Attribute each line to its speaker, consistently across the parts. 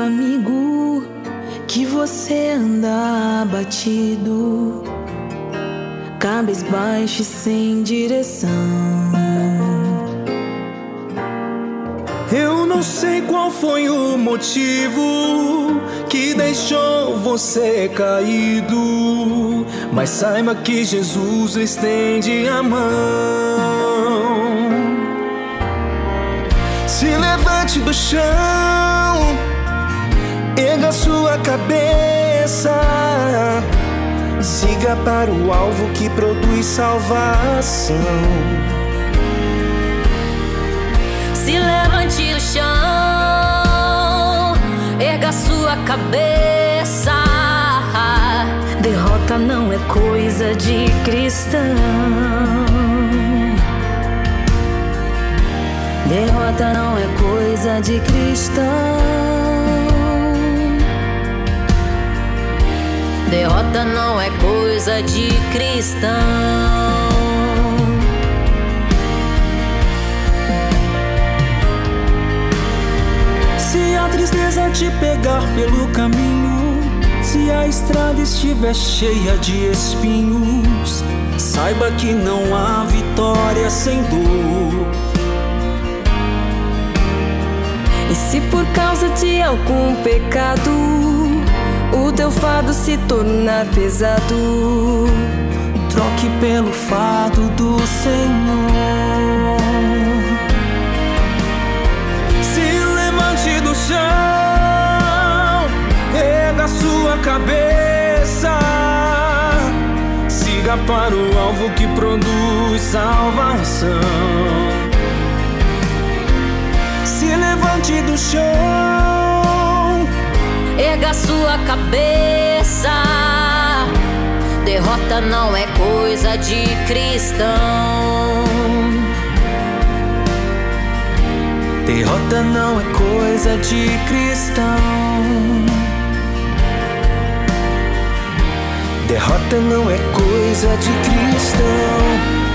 Speaker 1: Amigo, que você anda abatido, cabisbaixo e sem direção.
Speaker 2: Eu não sei qual foi o motivo que deixou você caído, mas saiba que Jesus estende a mão. Se levante do chão, erga sua cabeça, siga para o alvo que produz salvação.
Speaker 1: Se levante do chão, erga sua cabeça. Derrota não é coisa de cristão. Derrota não é coisa de cristão. Derrota não é coisa de cristão.
Speaker 2: Se a tristeza te pegar pelo caminho, se a estrada estiver cheia de espinhos, saiba que não há vitória sem dor.
Speaker 1: E se por causa de algum pecado o teu fado se tornar pesado,
Speaker 2: troque pelo fado do Senhor. Se levante do chão, erga sua cabeça, siga para o alvo que produz salvação se levante do chão.
Speaker 1: Erga sua cabeça. Derrota não é coisa de cristão.
Speaker 2: Derrota não é coisa de cristão. Derrota não é coisa de cristão.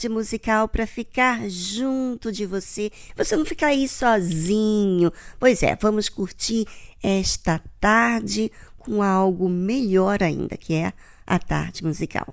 Speaker 3: Tarde musical para ficar junto de você, você não ficar aí sozinho. Pois é, vamos curtir esta tarde com algo melhor ainda, que é a tarde musical.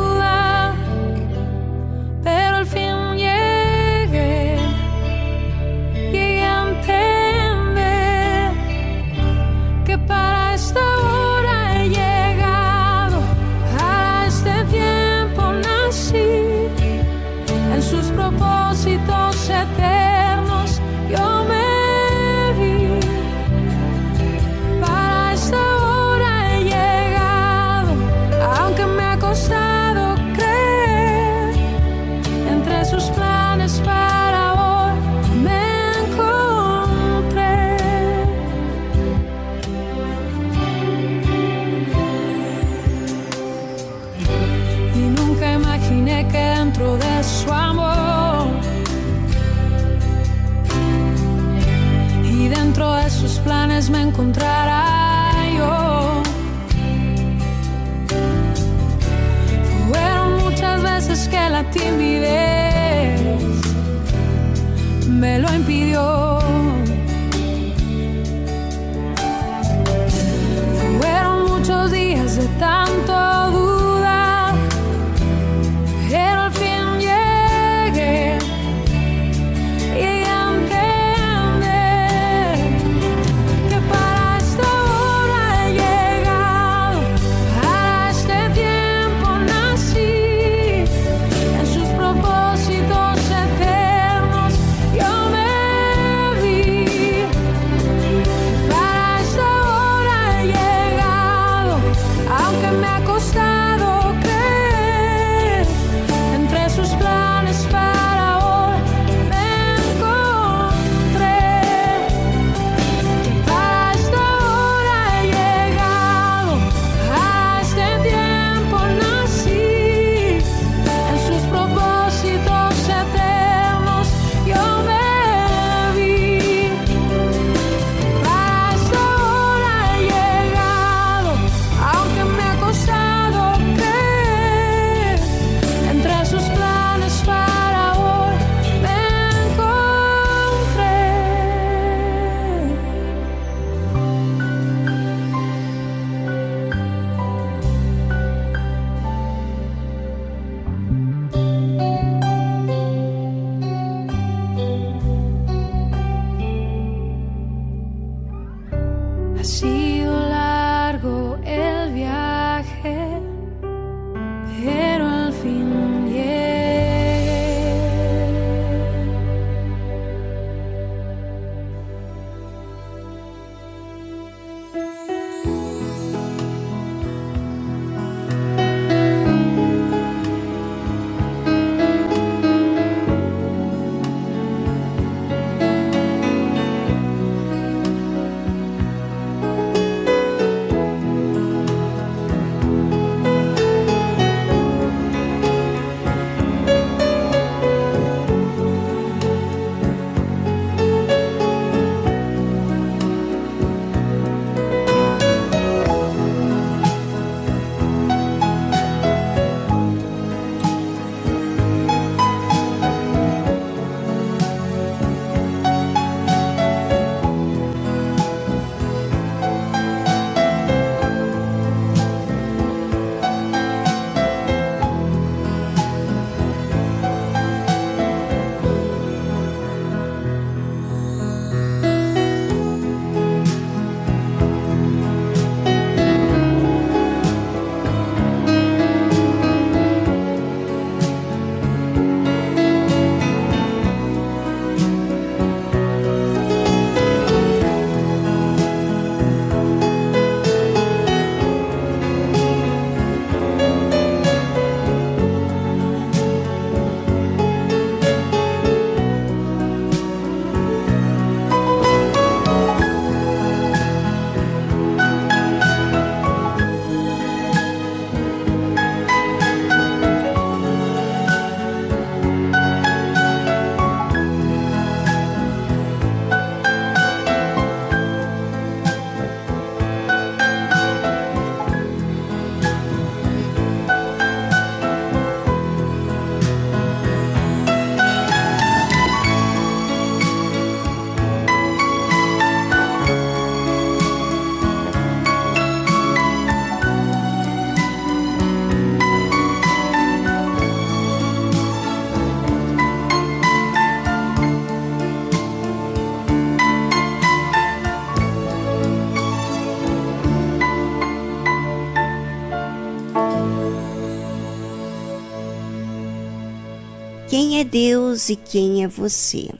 Speaker 3: é Deus e quem é você?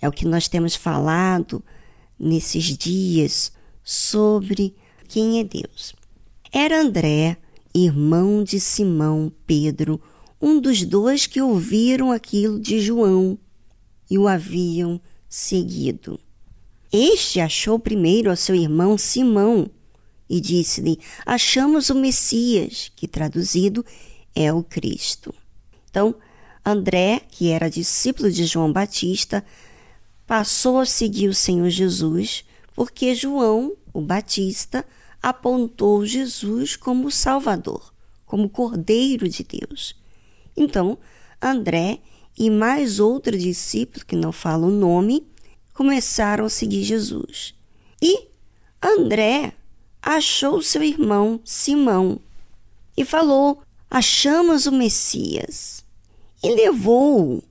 Speaker 3: É o que nós temos falado nesses dias sobre quem é Deus. Era André, irmão de Simão Pedro, um dos dois que ouviram aquilo de João e o haviam seguido. Este achou primeiro ao seu irmão Simão e disse-lhe: Achamos o Messias, que traduzido é o Cristo. Então, André, que era discípulo de João Batista, passou a seguir o Senhor Jesus, porque João, o Batista, apontou Jesus como Salvador, como Cordeiro de Deus. Então, André e mais outro discípulo, que não fala o nome, começaram a seguir Jesus. E André achou seu irmão Simão e falou: Achamos o Messias. E levou-o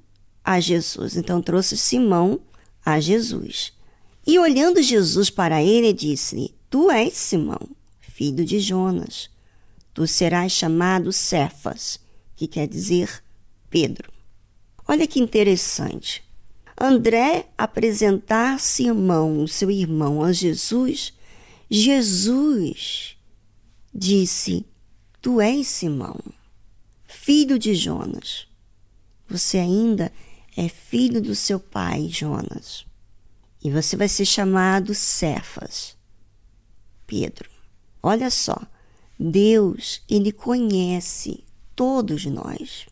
Speaker 3: a Jesus. Então trouxe Simão a Jesus. E olhando Jesus para ele, disse-lhe: Tu és Simão, filho de Jonas. Tu serás chamado Cefas, que quer dizer Pedro. Olha que interessante. André apresentar Simão, seu irmão, a Jesus, Jesus disse: Tu és Simão, filho de Jonas. Você ainda é filho do seu pai, Jonas. E você vai ser chamado Cefas, Pedro. Olha só, Deus, ele conhece todos nós.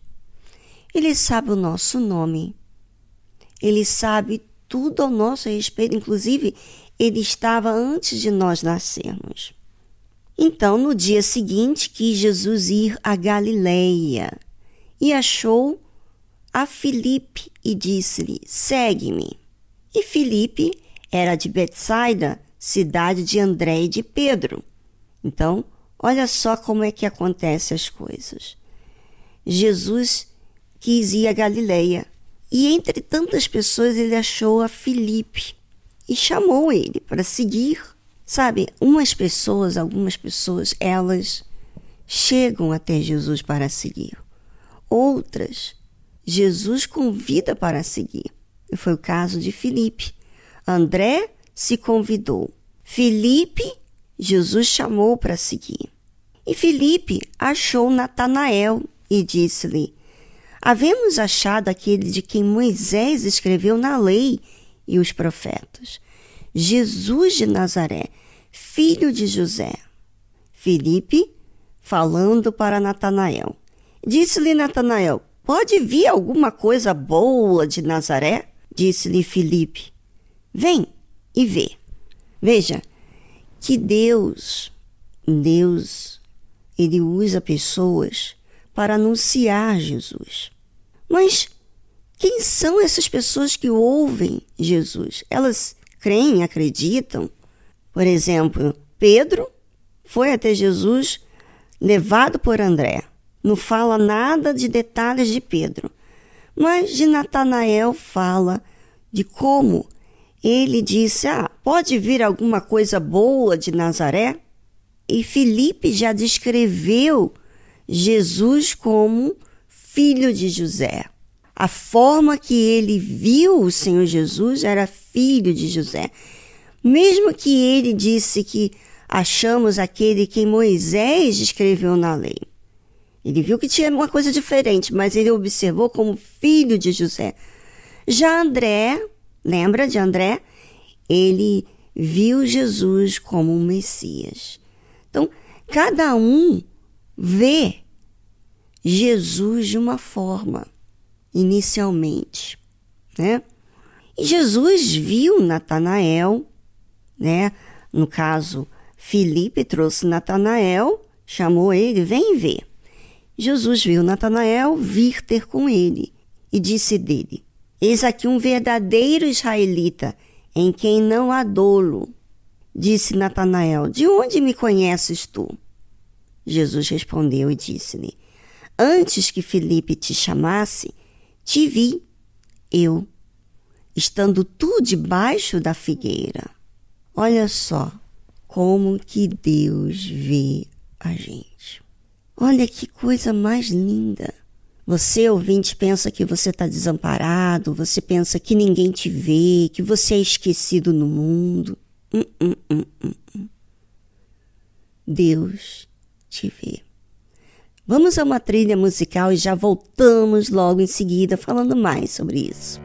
Speaker 3: Ele sabe o nosso nome. Ele sabe tudo ao nosso respeito, inclusive ele estava antes de nós nascermos. Então, no dia seguinte, quis Jesus ir a Galileia e achou a Filipe e disse-lhe: Segue-me. E Filipe era de Betsaida, cidade de André e de Pedro. Então, olha só como é que acontecem as coisas. Jesus quis ir a Galileia e entre tantas pessoas ele achou a Filipe e chamou ele para seguir Sabe, umas pessoas, algumas pessoas, elas chegam até Jesus para seguir. Outras, Jesus convida para seguir. E foi o caso de Filipe. André se convidou. Filipe, Jesus chamou para seguir. E Filipe achou Natanael e disse-lhe: Havemos achado aquele de quem Moisés escreveu na lei e os profetas, Jesus de Nazaré, filho de José. Filipe, falando para Natanael. Disse-lhe Natanael: Pode vir alguma coisa boa de Nazaré? Disse-lhe Filipe: Vem e vê. Veja que Deus, Deus, ele usa pessoas para anunciar Jesus. Mas quem são essas pessoas que ouvem Jesus? Elas creem, acreditam? Por exemplo, Pedro foi até Jesus levado por André. Não fala nada de detalhes de Pedro, mas de Natanael fala de como ele disse: Ah, pode vir alguma coisa boa de Nazaré? E Felipe já descreveu Jesus como filho de José. A forma que ele viu o Senhor Jesus era filho de José. Mesmo que ele disse que achamos aquele que Moisés escreveu na lei. Ele viu que tinha uma coisa diferente, mas ele observou como filho de José. Já André, lembra de André? Ele viu Jesus como um Messias. Então, cada um vê Jesus de uma forma, inicialmente, né? E Jesus viu Natanael né? No caso, Filipe trouxe Natanael, chamou ele, vem ver. Jesus viu Natanael vir ter com ele e disse dele: Eis aqui um verdadeiro israelita, em quem não há dolo. Disse Natanael: De onde me conheces tu? Jesus respondeu e disse-lhe: Antes que Filipe te chamasse, te vi, eu, estando tu debaixo da figueira. Olha só como que Deus vê a gente. Olha que coisa mais linda. Você, ouvinte, pensa que você está desamparado, você pensa que ninguém te vê, que você é esquecido no mundo. Hum, hum, hum. Deus te vê. Vamos a uma trilha musical e já voltamos logo em seguida falando mais sobre isso.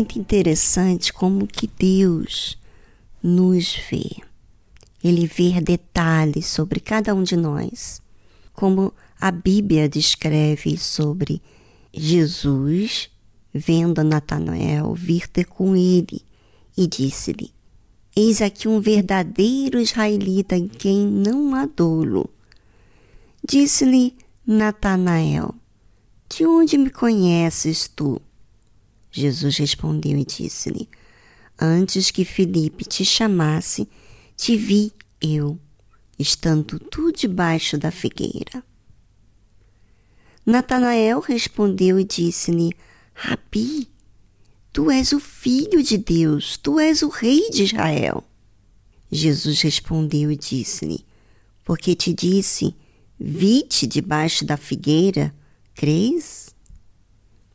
Speaker 3: Muito interessante como que Deus nos vê. Ele vê detalhes sobre cada um de nós, como a Bíblia descreve sobre Jesus vendo Natanael vir ter com ele e disse-lhe: Eis aqui um verdadeiro israelita em quem não há dolo. Disse-lhe Natanael: De onde me conheces tu? Jesus respondeu e disse-lhe: Antes que Felipe te chamasse, te vi eu, estando tu debaixo da figueira. Natanael respondeu e disse-lhe: Rabi, tu és o filho de Deus, tu és o rei de Israel. Jesus respondeu e disse-lhe: Porque te disse, vi-te debaixo da figueira, crês?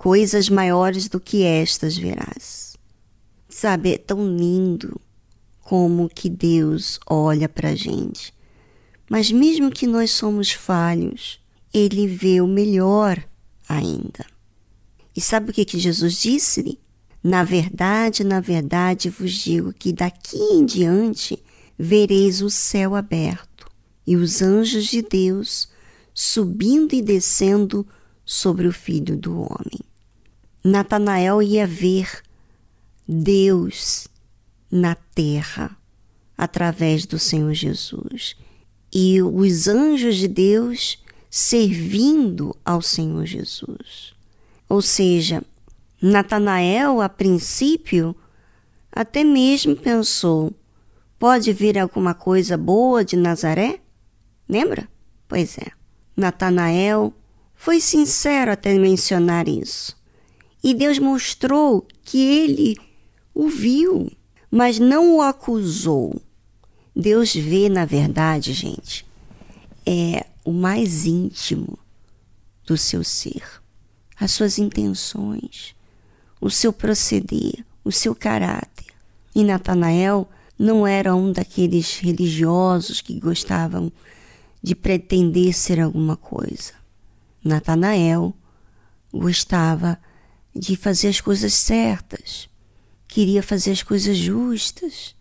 Speaker 3: Coisas maiores do que estas verás. Sabe, é tão lindo como que Deus olha para a gente. Mas mesmo que nós somos falhos, Ele vê o melhor ainda. E sabe o que, que Jesus disse-lhe? Na verdade, na verdade vos digo que daqui em diante vereis o céu aberto e os anjos de Deus subindo e descendo sobre o Filho do Homem. Natanael ia ver Deus na terra através do Senhor Jesus e os anjos de Deus servindo ao Senhor Jesus. Ou seja, Natanael, a princípio, até mesmo pensou: pode vir alguma coisa boa de Nazaré? Lembra? Pois é. Natanael foi sincero até mencionar isso. E Deus mostrou que ele o viu, mas não o acusou. Deus vê, na verdade, gente, é o mais íntimo do seu ser, as suas intenções, o seu proceder, o seu caráter. E Natanael não era um daqueles religiosos que gostavam de pretender ser alguma coisa. Natanael gostava de fazer as coisas certas, queria fazer as coisas justas.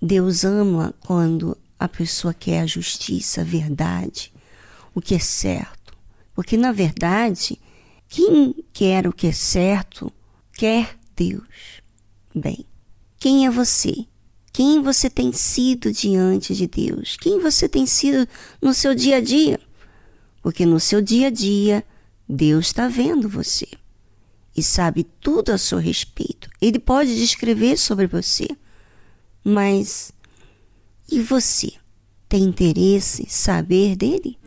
Speaker 3: Deus ama quando a pessoa quer a justiça, a verdade, o que é certo. Porque, na verdade, quem quer o que é certo, quer Deus. Bem, quem é você? Quem você tem sido diante de Deus? Quem você tem sido no seu dia a dia? Porque no seu dia a dia, Deus está vendo você e sabe tudo a seu respeito. Ele pode descrever sobre você. Mas e você? tem interesse saber dele?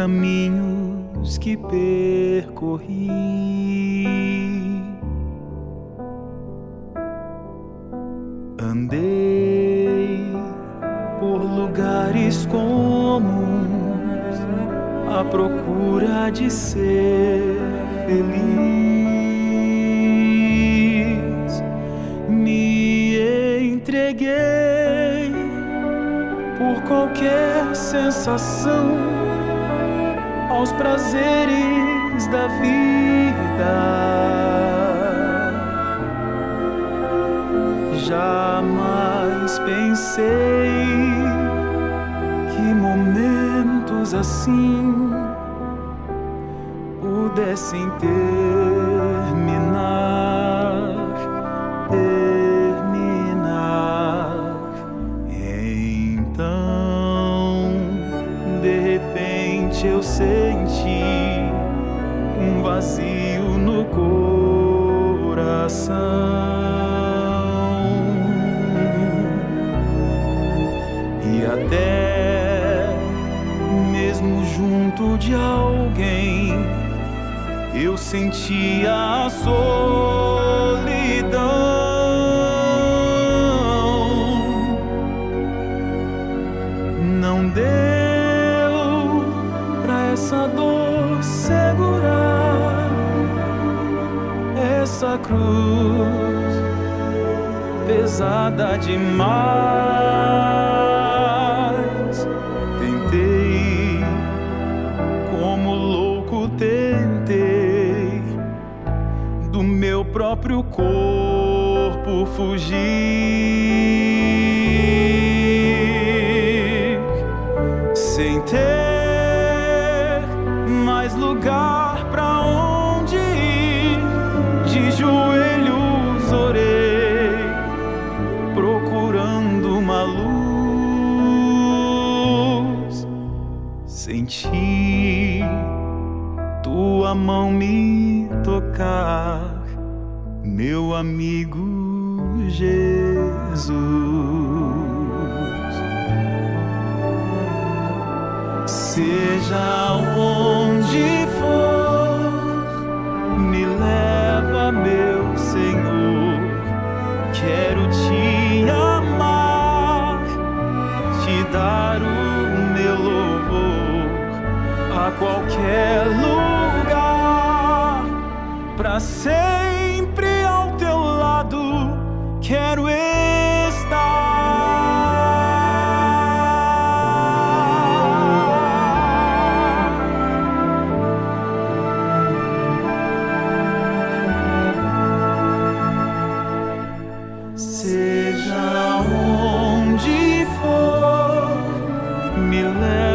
Speaker 4: Caminhos que percorri. Andei por lugares comuns à procura de ser feliz. Me entreguei por qualquer sensação aos prazeres da vida. Jamais pensei que momentos assim pudessem terminar. Junto de alguém eu sentia a solidão. cruz pesada demais. próprio corpo fugir.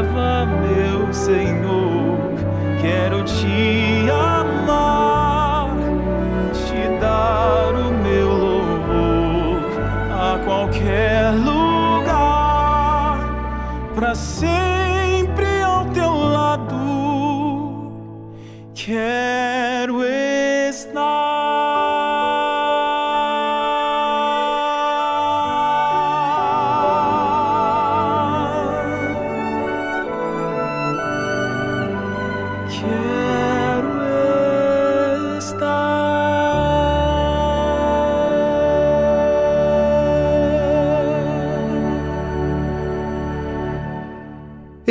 Speaker 4: leva, meu Senhor, quero te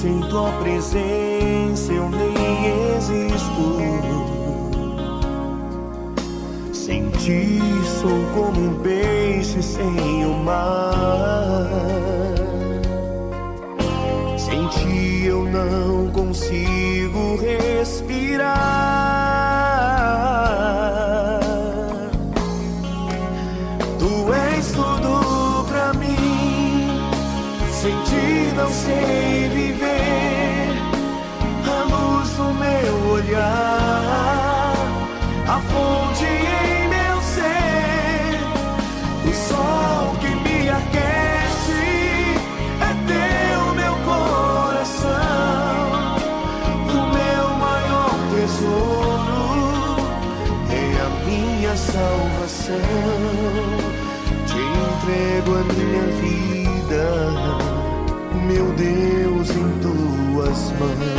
Speaker 5: Sem tua presença eu nem existo. Sem ti sou como um peixe sem o mar. Sem ti eu não consigo respirar. Deus em tuas mãos.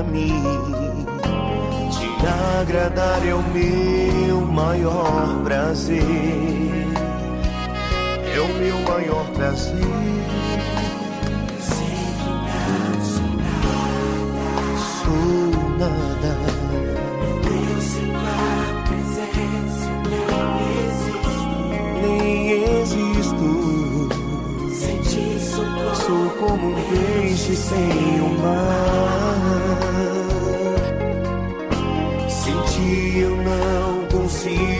Speaker 5: mim. Te agradar é o meu maior prazer. É o meu maior prazer. Sei não sou nada. Sou nada. Nem sem tua presença nem existo. Nem existo. Sou como um peixe sem o mar.
Speaker 6: see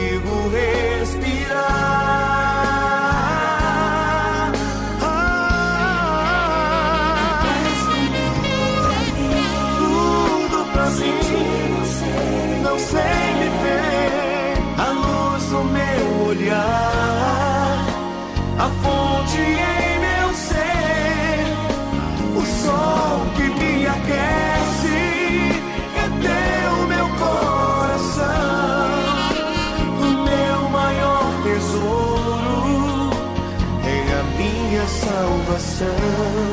Speaker 6: sun.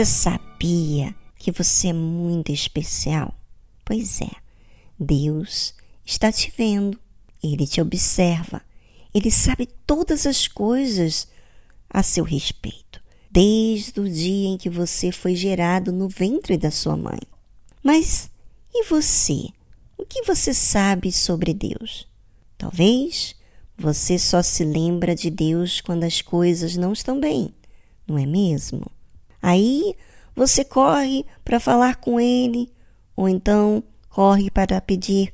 Speaker 3: Você sabia que você é muito especial? Pois é, Deus está te vendo, Ele te observa, Ele sabe todas as coisas a seu respeito, desde o dia em que você foi gerado no ventre da sua mãe. Mas e você? O que você sabe sobre Deus? Talvez você só se lembra de Deus quando as coisas não estão bem, não é mesmo? Aí você corre para falar com ele, ou então corre para pedir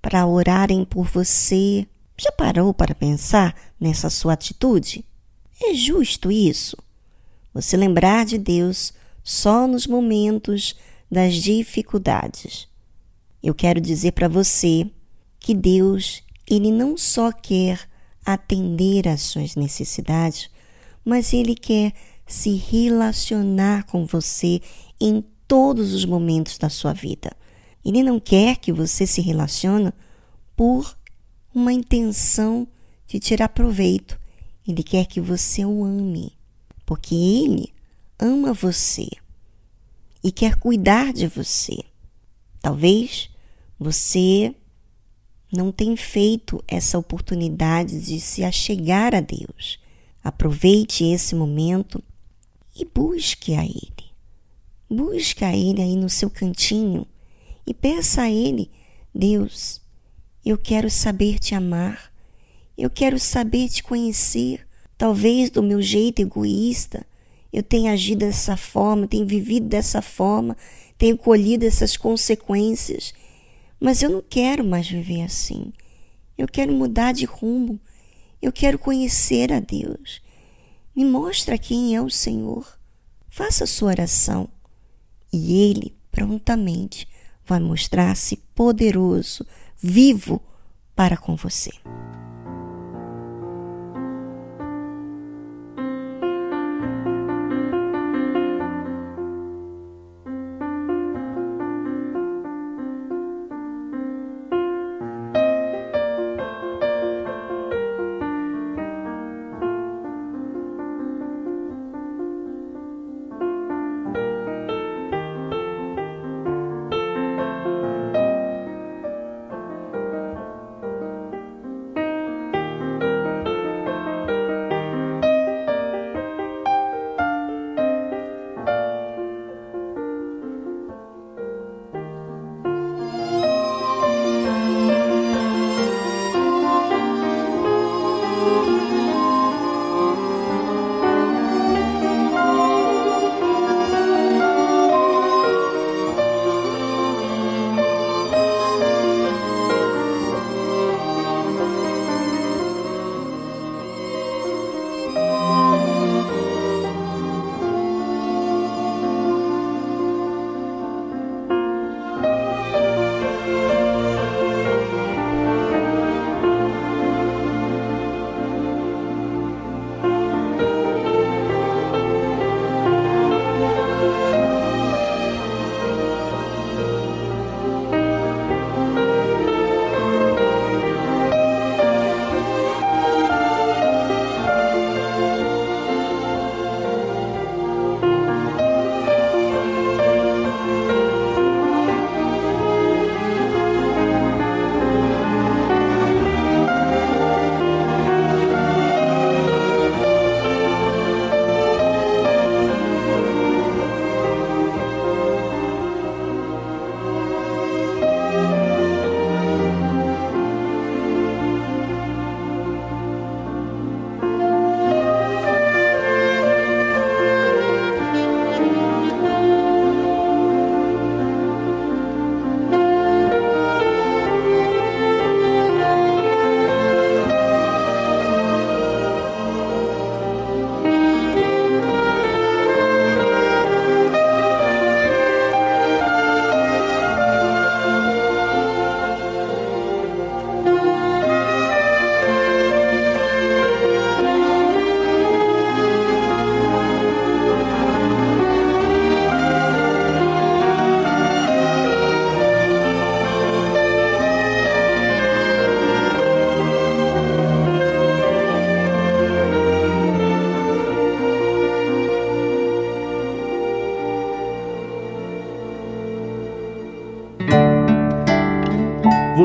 Speaker 3: para orarem por você. Já parou para pensar nessa sua atitude? É justo isso? Você lembrar de Deus só nos momentos das dificuldades. Eu quero dizer para você que Deus, ele não só quer atender às suas necessidades, mas ele quer se relacionar com você em todos os momentos da sua vida. Ele não quer que você se relacione por uma intenção de tirar proveito. Ele quer que você o ame, porque ele ama você e quer cuidar de você. Talvez você não tenha feito essa oportunidade de se achegar a Deus. Aproveite esse momento e busque a Ele. Busque a Ele aí no seu cantinho e peça a Ele: Deus, eu quero saber te amar, eu quero saber te conhecer. Talvez do meu jeito egoísta eu tenha agido dessa forma, tenha vivido dessa forma, tenha colhido essas consequências, mas eu não quero mais viver assim. Eu quero mudar de rumo. Eu quero conhecer a Deus. Me mostra quem é o Senhor. Faça sua oração e Ele prontamente vai mostrar-se poderoso, vivo para com você.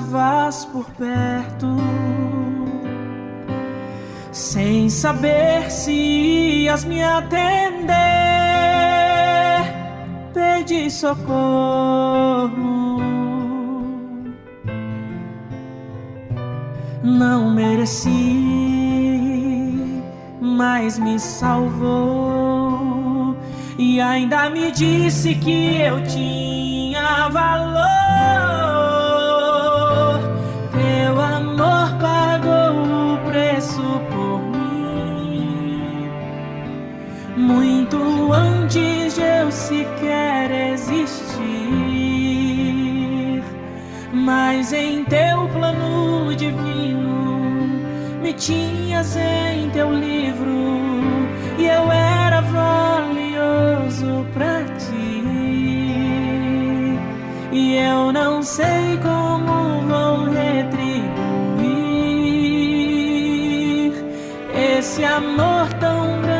Speaker 7: estavas por perto. Sem saber se ias me atender, pedi socorro. Não mereci, mas me salvou e ainda me disse que eu tinha valor. Eu sequer existir. Mas em teu plano divino me tinhas em teu livro e eu era valioso pra ti. E eu não sei como vou retribuir esse amor tão grande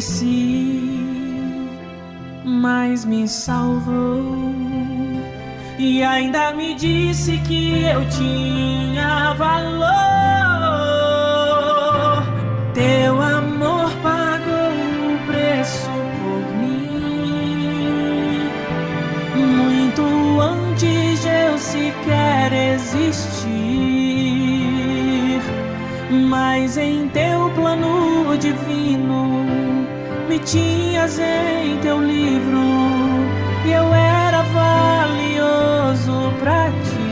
Speaker 7: Mereci, mas me salvou. E ainda me disse que eu tinha valor. Teu amor pagou o preço por mim, muito antes de eu sequer existir. Mas em teu plano divino me tinhas em teu livro e eu era valioso pra ti.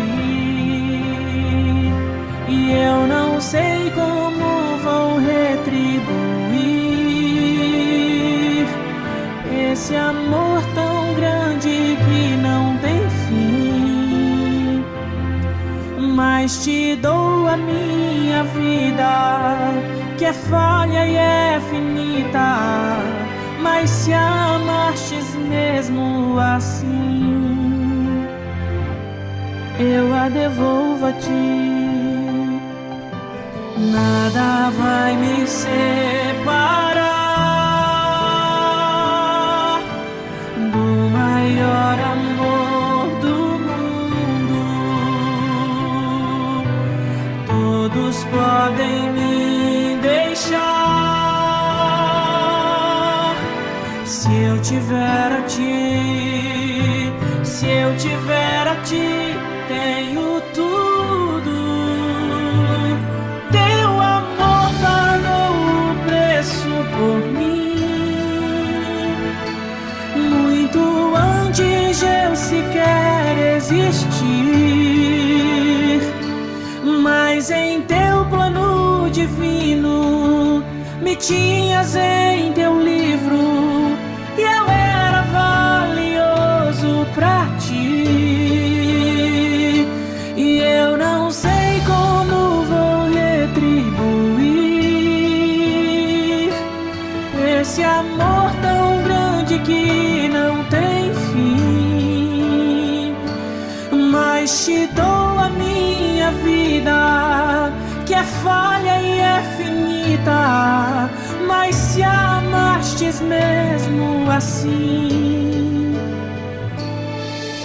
Speaker 7: E eu não sei como vou retribuir esse amor tão grande que não tem fim. Mas te dou a minha vida, que é falha e é finita. Mas se amastes mesmo assim, eu a devolvo a ti. Nada vai me separar do maior amor do mundo. Todos podem me Se eu tiver a ti, se eu tiver a ti, tenho tudo. Teu amor pagou o preço por mim, muito antes eu sequer existir. Mas em teu plano divino me tinhas. Em esse amor tão grande que não tem fim. Mas te dou a minha vida, que é falha e é finita. Mas se amastes mesmo assim,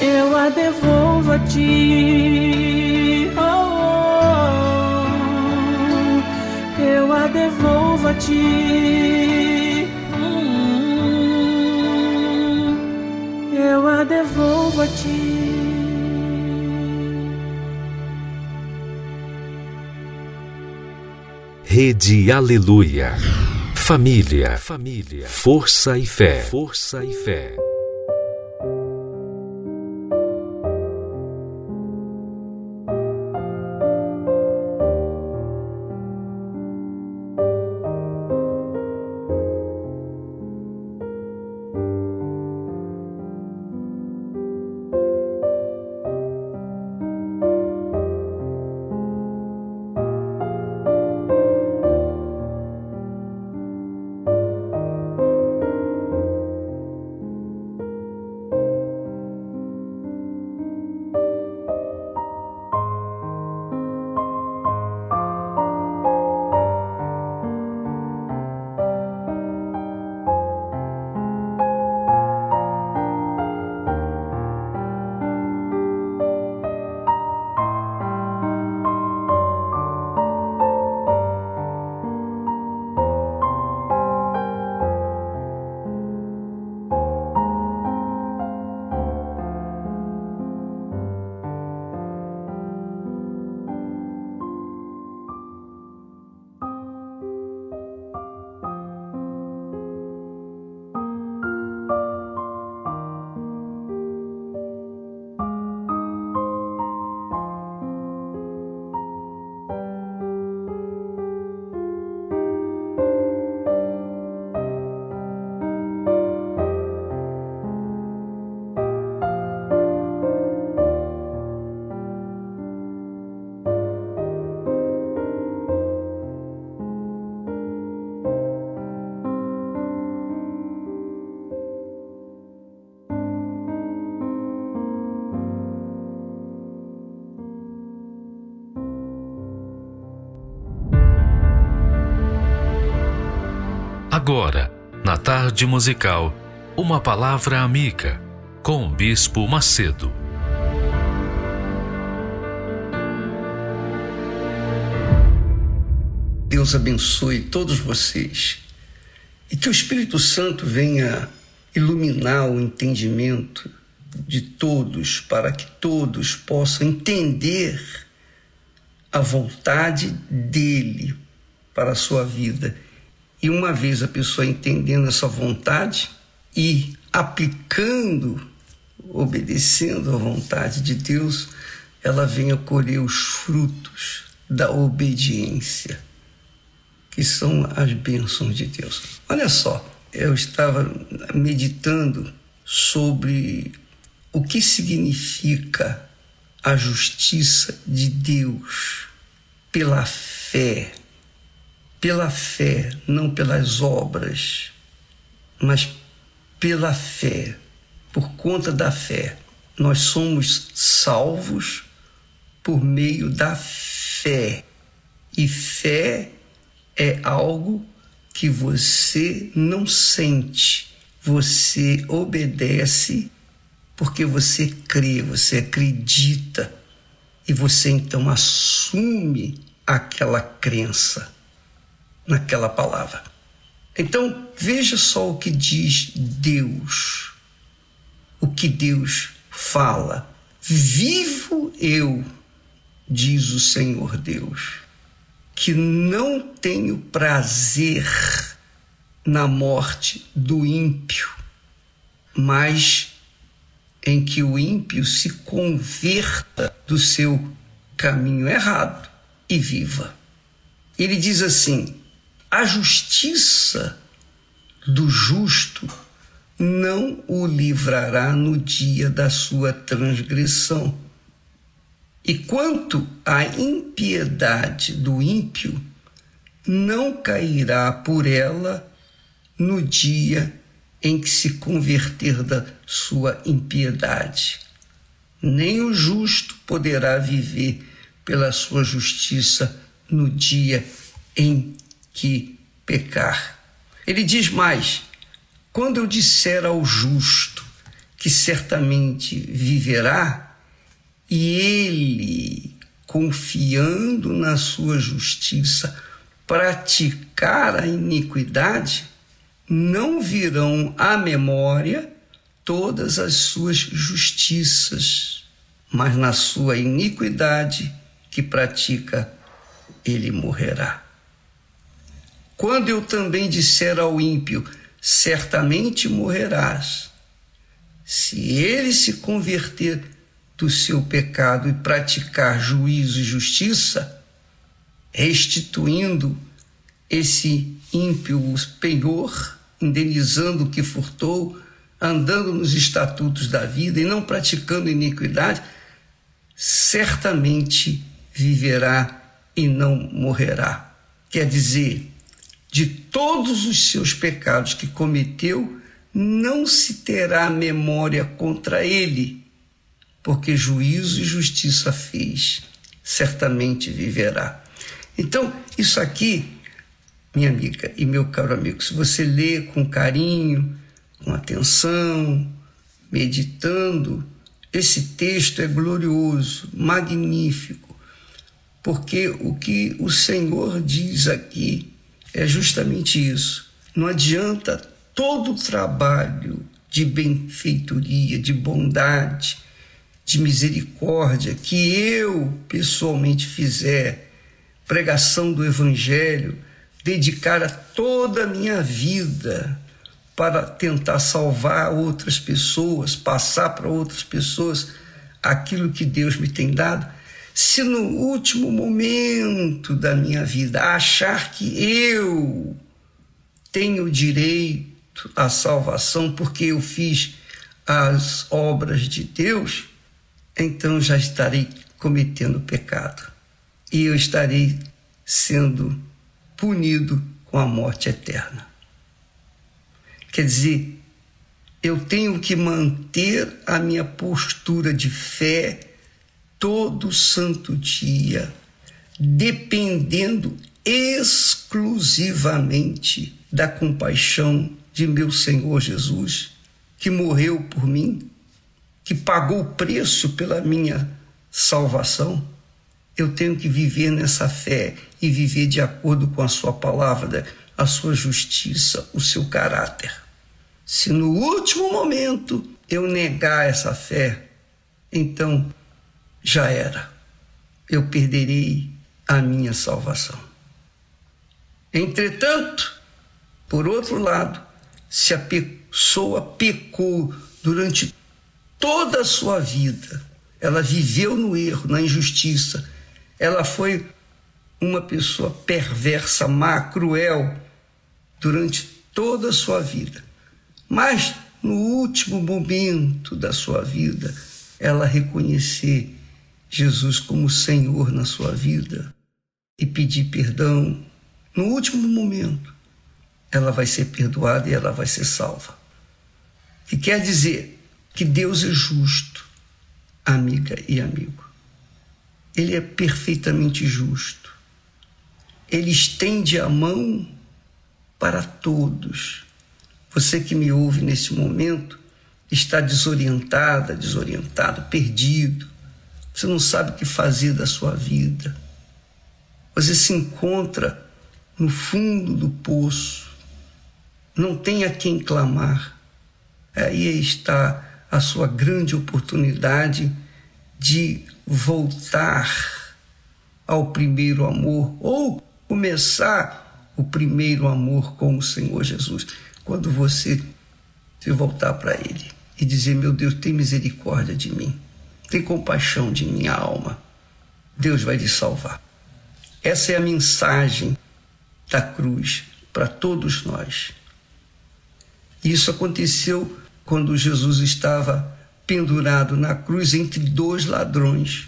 Speaker 7: eu a devolvo a ti. Oh, oh, eu a devolvo a ti. Devolvo a ti.
Speaker 8: Rede Aleluia. Família, família, força e fé, força e fé. Agora, na tarde musical, uma palavra amiga com o Bispo Macedo.
Speaker 9: Deus abençoe todos vocês e que o Espírito Santo venha iluminar o entendimento de todos para que todos possam entender a vontade dele para a sua vida. E uma vez a pessoa entendendo essa vontade e aplicando, obedecendo à vontade de Deus, ela venha colher os frutos da obediência que são as bênçãos de Deus. Olha só, eu estava meditando sobre o que significa a justiça de Deus pela fé. Pela fé, não pelas obras, mas pela fé, por conta da fé. Nós somos salvos por meio da fé. E fé é algo que você não sente, você obedece porque você crê, você acredita e você então assume aquela crença naquela palavra. Então veja só o que diz Deus, o que Deus fala. Vivo eu, diz o Senhor Deus que não tenho prazer na morte do ímpio, mas em que o ímpio se converta do seu caminho errado e viva. Ele diz assim: a justiça do justo não o livrará no dia da sua transgressão. E quanto à impiedade do ímpio, não cairá por ela no dia em que se converter da sua impiedade. Nem o justo poderá viver pela sua justiça no dia em que pecar. Ele diz mais: quando eu disser ao justo que certamente viverá, e ele, confiando na sua justiça, praticar a iniquidade, não virão à memória todas as suas justiças, mas na sua iniquidade que pratica, ele morrerá. Quando eu também disser ao ímpio, certamente morrerás, se ele se converter do seu pecado e praticar juízo e justiça, restituindo esse ímpio penhor, indenizando o que furtou, andando nos estatutos da vida e não praticando iniquidade, certamente viverá e não morrerá. Quer dizer, de todos os seus pecados que cometeu, não se terá memória contra ele, porque juízo e justiça fez, certamente viverá. Então, isso aqui, minha amiga e meu caro amigo, se você lê com carinho, com atenção, meditando, esse texto é glorioso, magnífico, porque o que o Senhor diz aqui é justamente isso. Não adianta todo o trabalho de benfeitoria, de bondade, de misericórdia que eu pessoalmente fizer, pregação do Evangelho, dedicar a toda a minha vida para tentar salvar outras pessoas, passar para outras pessoas aquilo que Deus me tem dado, se no último momento da minha vida achar que eu tenho direito à salvação porque eu fiz as obras de Deus, então já estarei cometendo pecado e eu estarei sendo punido com a morte eterna. Quer dizer, eu tenho que manter a minha postura de fé todo santo dia, dependendo exclusivamente da compaixão de meu Senhor Jesus, que morreu por mim, que pagou o preço pela minha salvação. Eu tenho que viver nessa fé e viver de acordo com a Sua palavra, a Sua justiça, o seu caráter. Se no último momento eu negar essa fé, então já era. Eu perderei a minha salvação. Entretanto, por outro lado, se a pessoa pecou durante toda a sua vida, ela viveu no erro, na injustiça, ela foi uma pessoa perversa, má, cruel durante toda a sua vida. Mas no último momento da sua vida, ela reconhecer Jesus como Senhor na sua vida e pedir perdão, no último momento, ela vai ser perdoada e ela vai ser salva. Que quer dizer que Deus é justo, amiga e amigo. Ele é perfeitamente justo. Ele estende a mão para todos. Você que me ouve nesse momento está desorientada, desorientado, perdido você não sabe o que fazer da sua vida. Você se encontra no fundo do poço, não tem a quem clamar. Aí está a sua grande oportunidade de voltar ao primeiro amor ou começar o primeiro amor com o Senhor Jesus, quando você se voltar para Ele. e dizer: Meu Deus, tem misericórdia de mim, tem compaixão de minha alma. Deus vai lhe salvar. Essa é a mensagem da cruz para todos nós. Isso aconteceu quando Jesus estava pendurado na cruz entre dois ladrões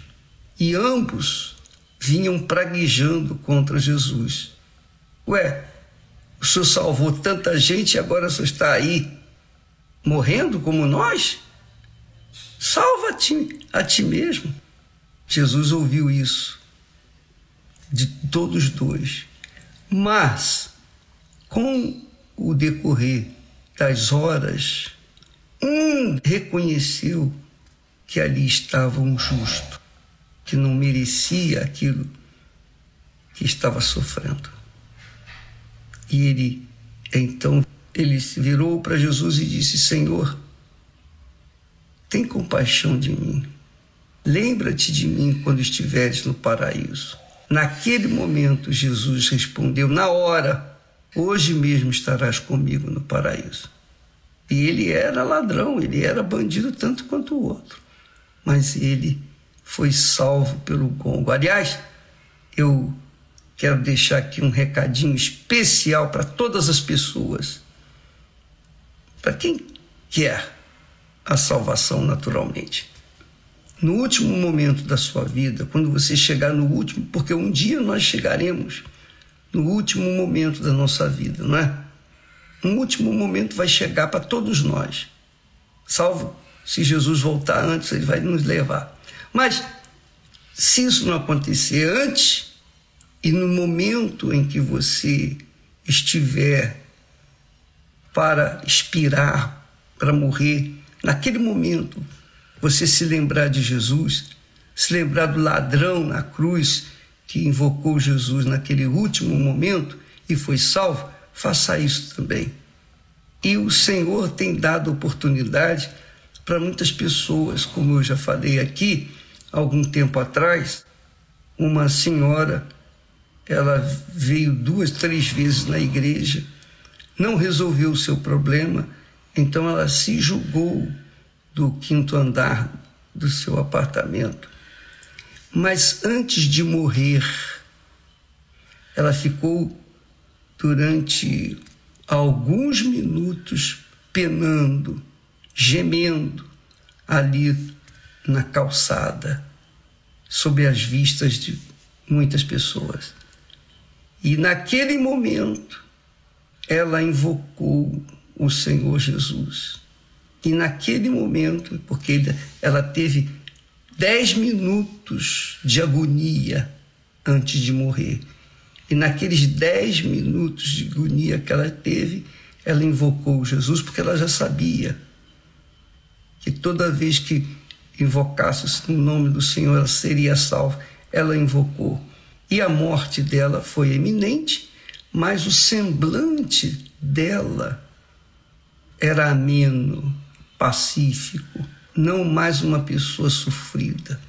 Speaker 9: e ambos vinham praguejando contra Jesus. Ué, o senhor salvou tanta gente e agora o senhor está aí morrendo como nós? Salva-te a ti mesmo. Jesus ouviu isso de todos dois. Mas, com o decorrer das horas, um reconheceu que ali estava um justo, que não merecia aquilo que estava sofrendo. E ele, então, ele se virou para Jesus e disse: Senhor, tem compaixão de mim. Lembra-te de mim quando estiveres no paraíso. Naquele momento, Jesus respondeu, na hora, hoje mesmo estarás comigo no paraíso. E ele era ladrão, ele era bandido tanto quanto o outro. Mas ele foi salvo pelo gongo. Aliás, eu quero deixar aqui um recadinho especial para todas as pessoas. Para quem quer a salvação naturalmente. No último momento da sua vida, quando você chegar no último, porque um dia nós chegaremos no último momento da nossa vida, não é? Um último momento vai chegar para todos nós. Salvo se Jesus voltar antes, ele vai nos levar. Mas se isso não acontecer antes e no momento em que você estiver para expirar, para morrer, naquele momento você se lembrar de Jesus, se lembrar do ladrão na cruz que invocou Jesus naquele último momento e foi salvo, faça isso também. E o Senhor tem dado oportunidade para muitas pessoas, como eu já falei aqui, algum tempo atrás, uma senhora, ela veio duas, três vezes na igreja, não resolveu o seu problema, então ela se julgou do quinto andar do seu apartamento. Mas antes de morrer, ela ficou durante alguns minutos penando, gemendo ali na calçada, sob as vistas de muitas pessoas. E naquele momento, ela invocou o Senhor Jesus. E naquele momento, porque ela teve dez minutos de agonia antes de morrer. E naqueles dez minutos de agonia que ela teve, ela invocou Jesus, porque ela já sabia que toda vez que invocasse o nome do Senhor, ela seria salva. Ela invocou. E a morte dela foi eminente, mas o semblante dela era ameno, pacífico, não mais uma pessoa sofrida.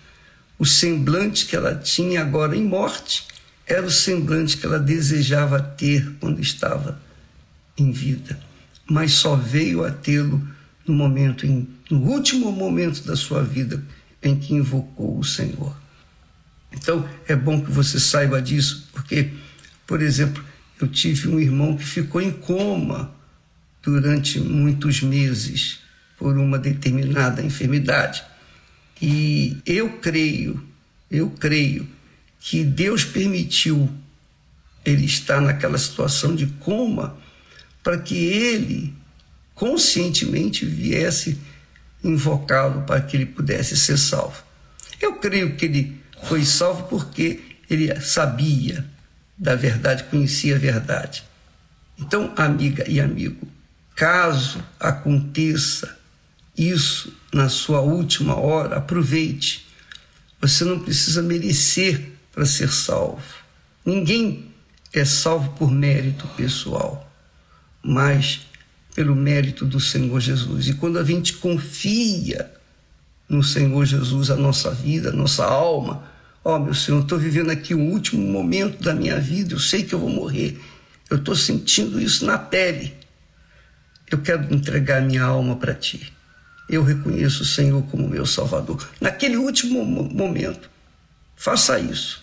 Speaker 9: O semblante que ela tinha agora em morte era o semblante que ela desejava ter quando estava em vida, mas só veio a tê-lo no momento em, no último momento da sua vida em que invocou o Senhor. Então é bom que você saiba disso, porque, por exemplo, eu tive um irmão que ficou em coma durante muitos meses por uma determinada enfermidade. E eu creio, eu creio que Deus permitiu ele estar naquela situação de coma para que ele conscientemente viesse invocá-lo para que ele pudesse ser salvo. Eu creio que ele foi salvo porque ele sabia da verdade, conhecia a verdade. Então, amiga e amigo, caso aconteça isso na sua última hora, aproveite. Você não precisa merecer para ser salvo. Ninguém é salvo por mérito pessoal, mas pelo mérito do Senhor Jesus. E quando a gente confia no Senhor Jesus, a nossa vida, a nossa alma, ó oh, meu Senhor, estou vivendo aqui o último momento da minha vida, eu sei que eu vou morrer, eu estou sentindo isso na pele. Eu quero entregar minha alma para Ti. eu reconheço o Senhor como meu Salvador. Naquele último momento, faça isso.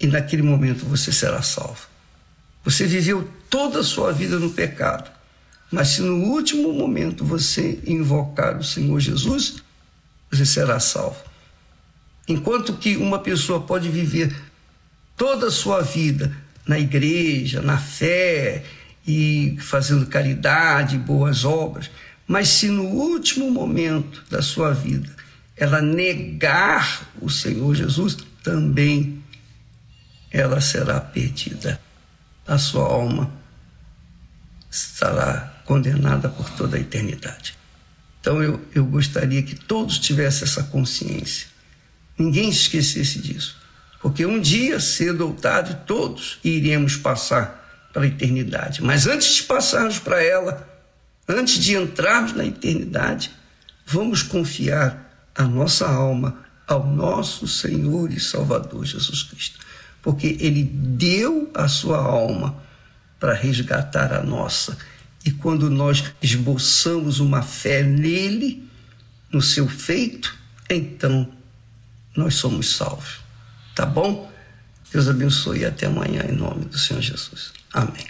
Speaker 9: E naquele momento você será salvo. Você viveu toda a sua vida no pecado. Mas se no último momento você invocar o Senhor Jesus, você será salvo. Enquanto que uma pessoa pode viver toda a sua vida na igreja, na fé e fazendo caridade, boas obras, mas se no último momento da sua vida ela negar o Senhor Jesus, também ela será perdida. A sua alma estará condenada por toda a eternidade. Então eu, eu gostaria que todos tivessem essa consciência. Ninguém esquecesse disso. Porque um dia, cedo ou tarde, todos iremos passar para a eternidade. Mas antes de passarmos para ela, antes de entrarmos na eternidade, vamos confiar a nossa alma ao nosso Senhor e Salvador Jesus Cristo. Porque Ele deu a sua alma para resgatar a nossa. E quando nós esboçamos uma fé nele, no seu feito, então nós somos salvos. Tá bom? Deus abençoe e até amanhã em nome do Senhor Jesus. Amém.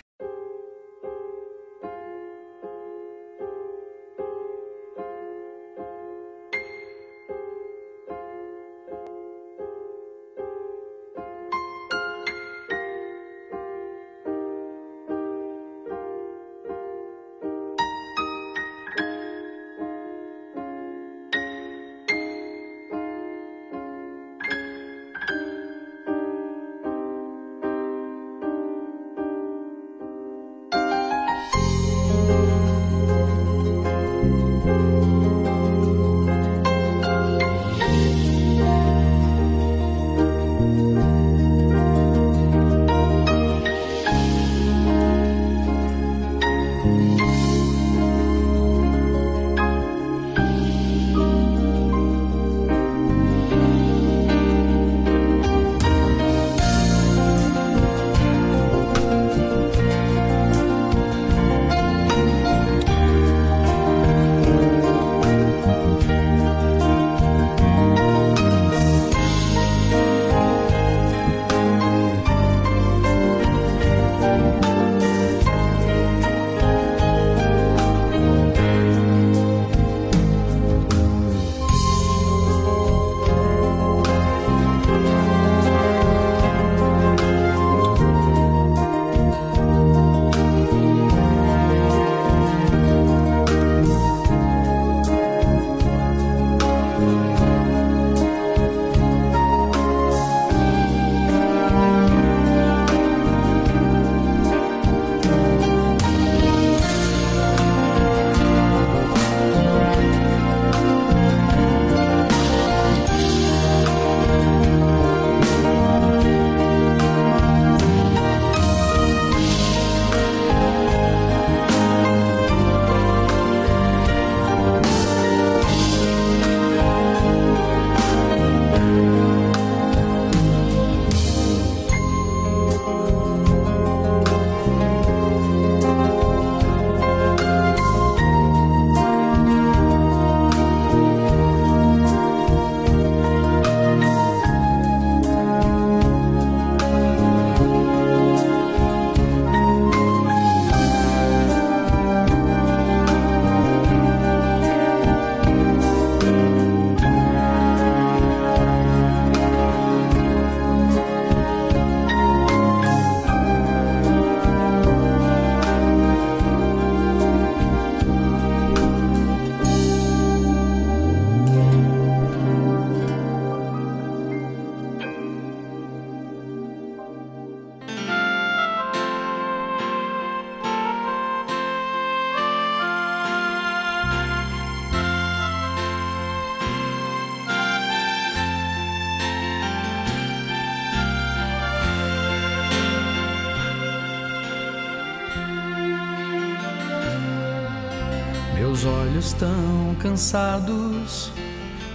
Speaker 4: Cansados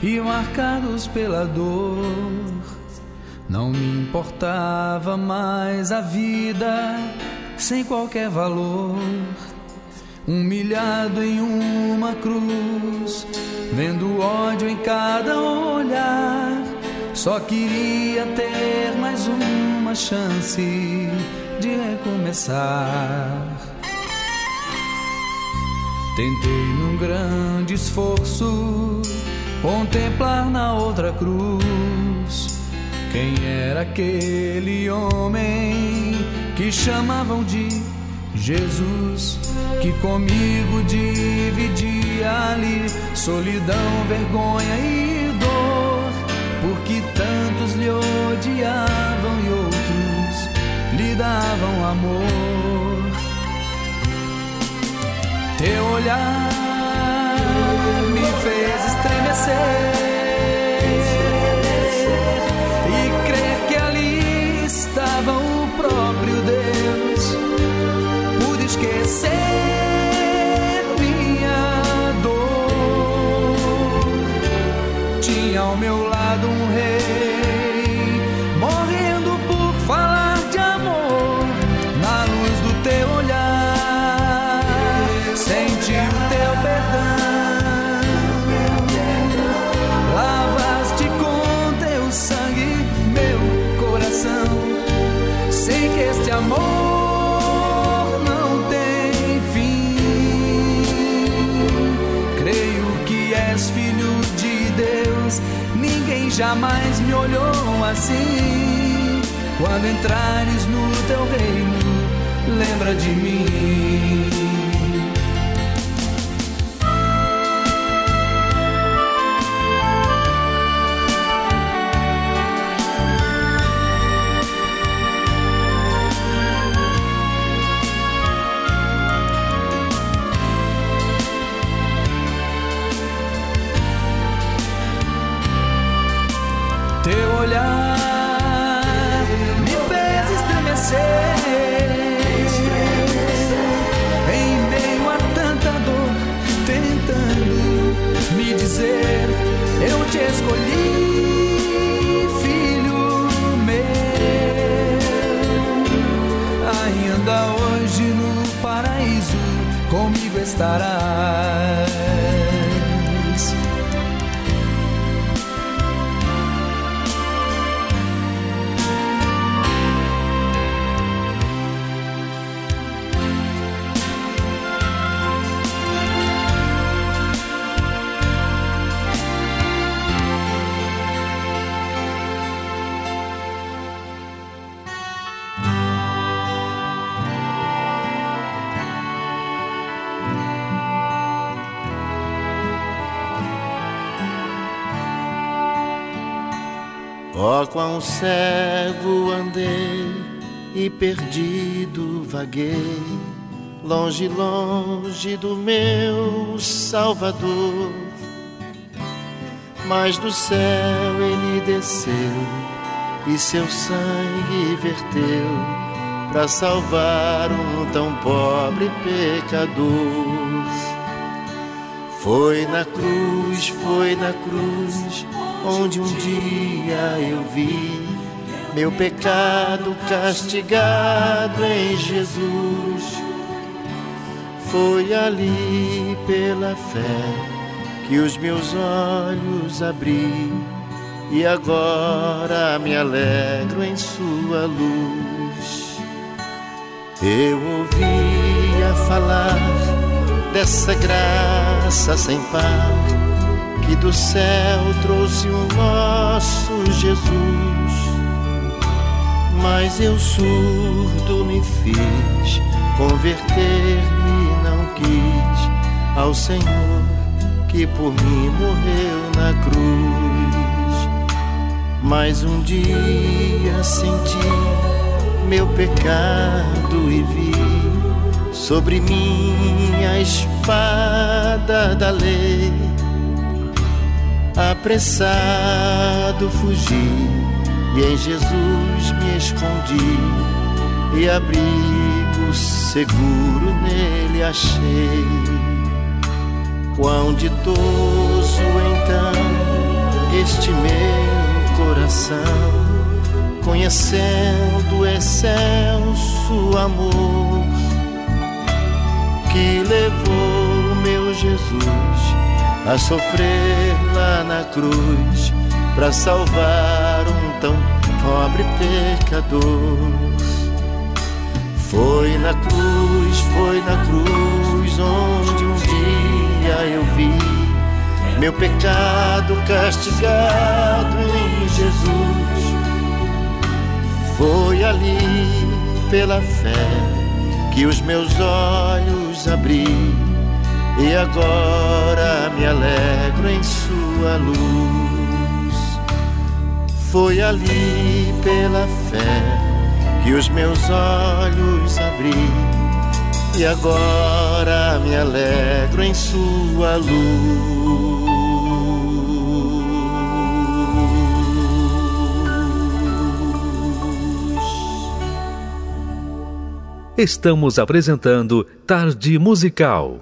Speaker 4: e marcados pela dor. Não me importava mais a vida sem qualquer valor. humilhado em uma cruz, vendo ódio em cada olhar. Só queria ter mais uma chance de recomeçar. Tentei num grande esforço contemplar na outra cruz quem era aquele homem que chamavam de Jesus, que comigo dividia ali solidão, vergonha e dor, porque tantos lhe odiavam e outros lhe davam amor. Teu olhar me fez estremecer. E crer que ali estava o próprio Deus. Pude esquecer minha dor. Tinha ao meu lado jamais me olhou assim. Quando entrares no teu reino, lembra de mim.
Speaker 6: Quão cego andei e perdido vaguei, longe, longe do meu Salvador. Mas do céu ele desceu e seu sangue verteu para salvar um tão pobre pecador. Foi na cruz, foi na cruz, onde um dia eu vi meu pecado castigado em Jesus. Foi ali pela fé que os meus olhos abri e agora me alegro em Sua luz. Eu ouvia falar dessa graça sem par que do céu trouxe o nosso Jesus. Mas eu surdo me fiz, converter-me não quis ao Senhor que por mim morreu na cruz. Mas um dia senti meu pecado e vi sobre mim a espada da lei. Apressado fugi e em Jesus me escondi e abrigo seguro nele achei. Quão ditoso então este meu coração, conhecendo o excelso amor que levou meu Jesus a sofrer lá na cruz para salvar um tão pobre pecador. Foi na cruz, foi na cruz onde um dia eu vi meu pecado castigado em Jesus. Foi ali pela fé que os meus olhos abri e agora me alegro em sua luz. Foi ali pela fé que os meus olhos abri e agora me alegro em sua luz.
Speaker 10: Estamos apresentando Tarde Musical.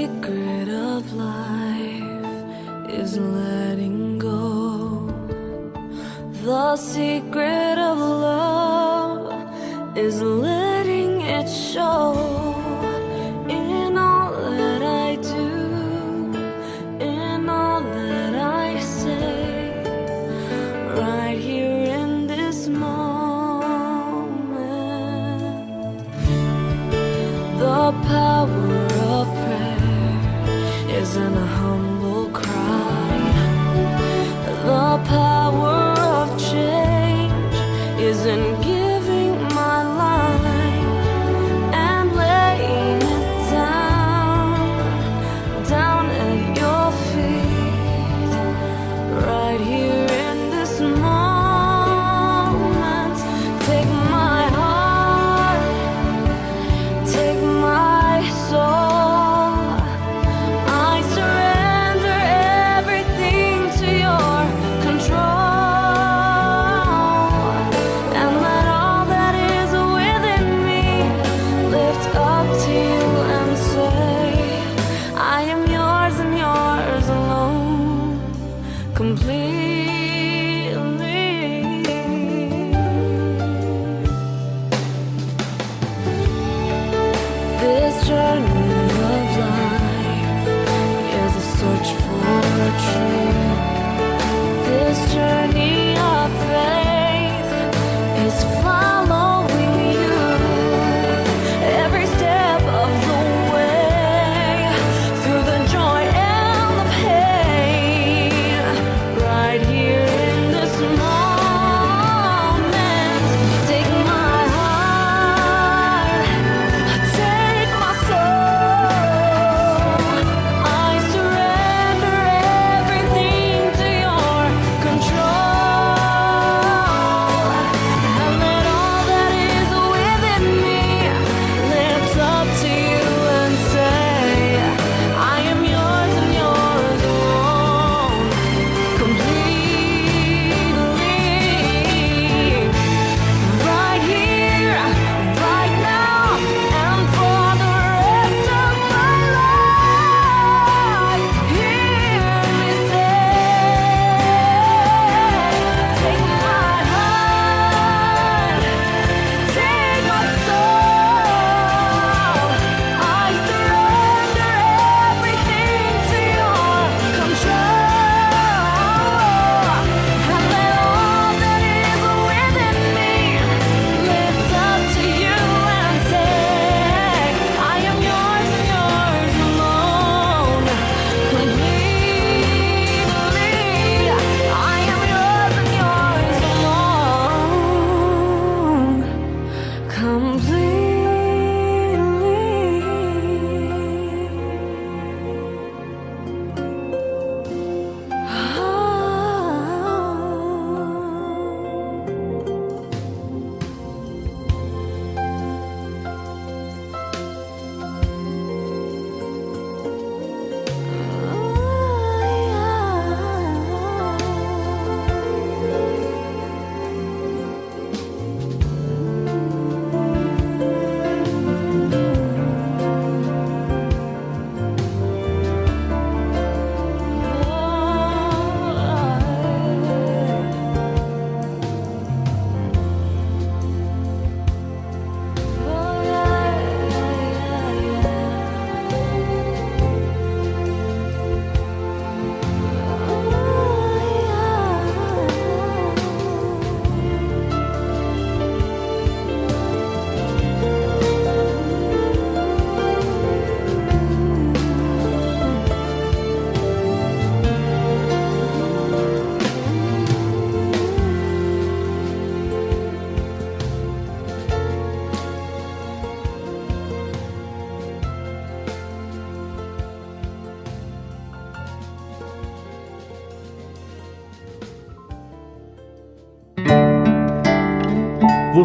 Speaker 11: Secret of life is letting go. The secret of love is letting it show.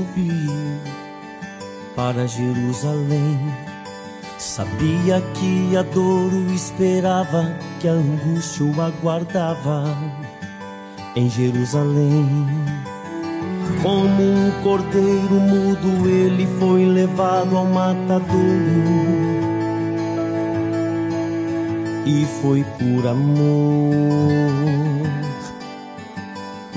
Speaker 5: subiu para Jerusalém. Sabia que a dor o esperava, que a angústia o aguardava em Jerusalém. Como um cordeiro mudo, ele foi levado ao matadouro. E foi por amor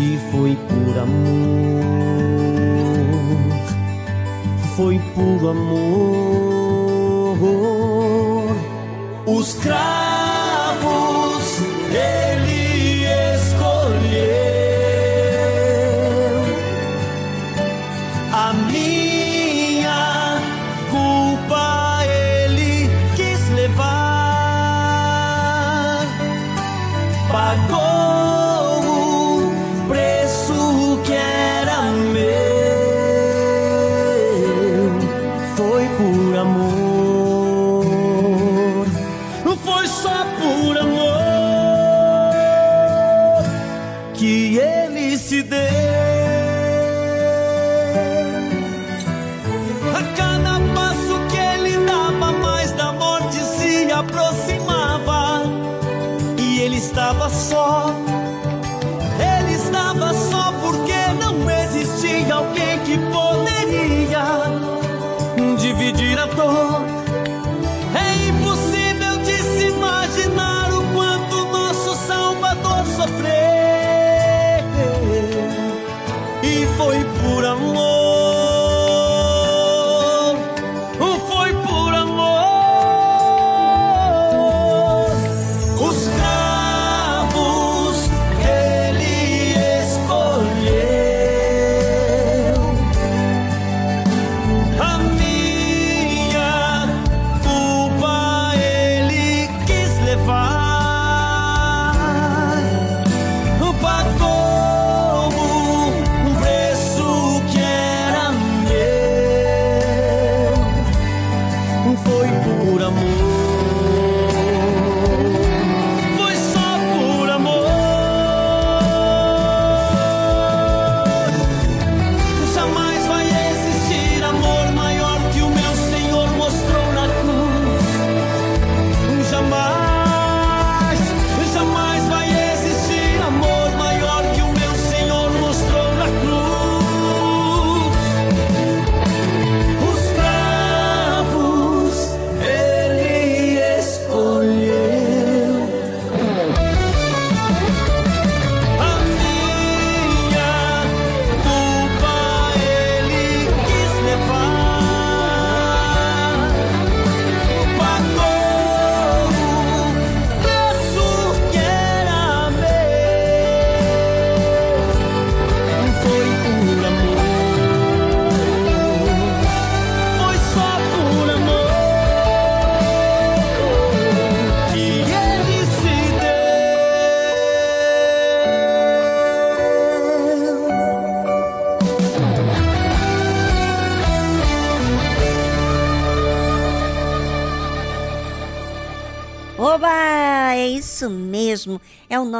Speaker 5: e foi por amor, foi por amor. Os cravos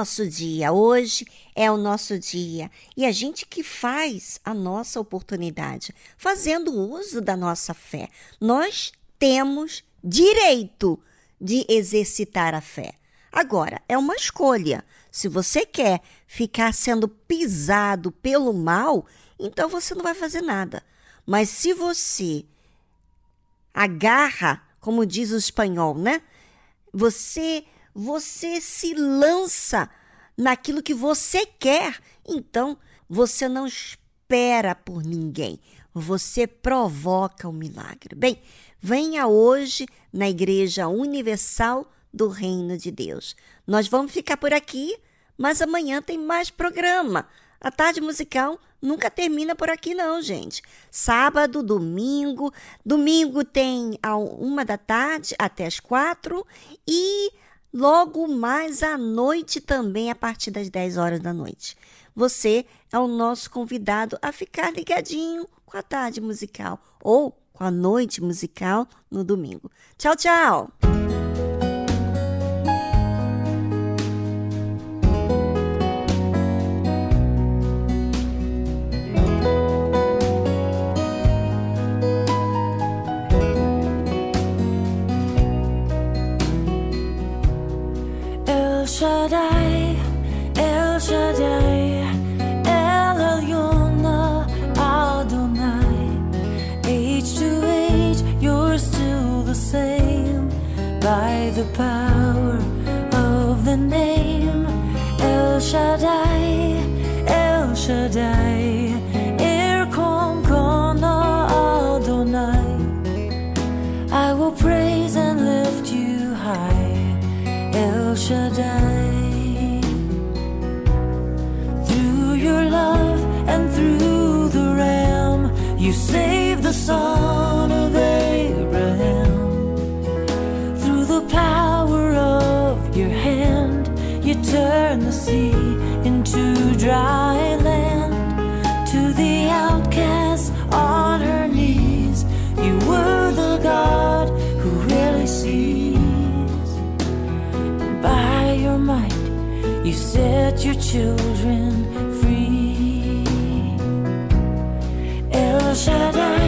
Speaker 12: nosso
Speaker 3: dia. Hoje é o nosso dia. E a gente que faz a nossa oportunidade, fazendo uso da nossa fé. Nós temos direito de exercitar a fé. Agora, é uma escolha. Se você quer ficar sendo pisado pelo mal, então você não vai fazer nada. Mas se você agarra, como diz o espanhol, né? Você você se lança naquilo que você quer. Então, você não espera por ninguém. Você provoca o milagre. Bem, venha hoje na Igreja Universal do Reino de Deus. Nós vamos ficar por aqui, mas amanhã tem mais programa. A tarde musical nunca termina por aqui, não, gente. Sábado, domingo. Domingo tem a uma da tarde até as quatro. E logo mais à noite também, a partir das 10 horas da noite. Você é o nosso convidado a ficar ligadinho com a tarde musical ou com a noite musical no domingo. Tchau, tchau!
Speaker 11: The power of the name El Shaddai, El Shaddai. Erkom Adonai. I will praise and lift you high. El Shaddai. Through your love and through the Ram, you save the son You turn the sea into dry land to the outcast on her knees. You were the God who really sees. And by your might, you set your children free. El Shaddai.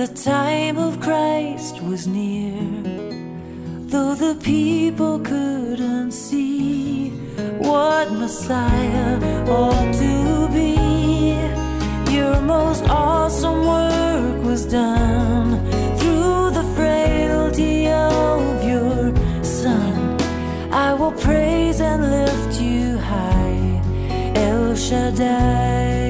Speaker 11: The time of Christ was near. Though the people couldn't see what Messiah ought to be, your most awesome work was done through the frailty of your Son. I will praise and lift you high, El Shaddai.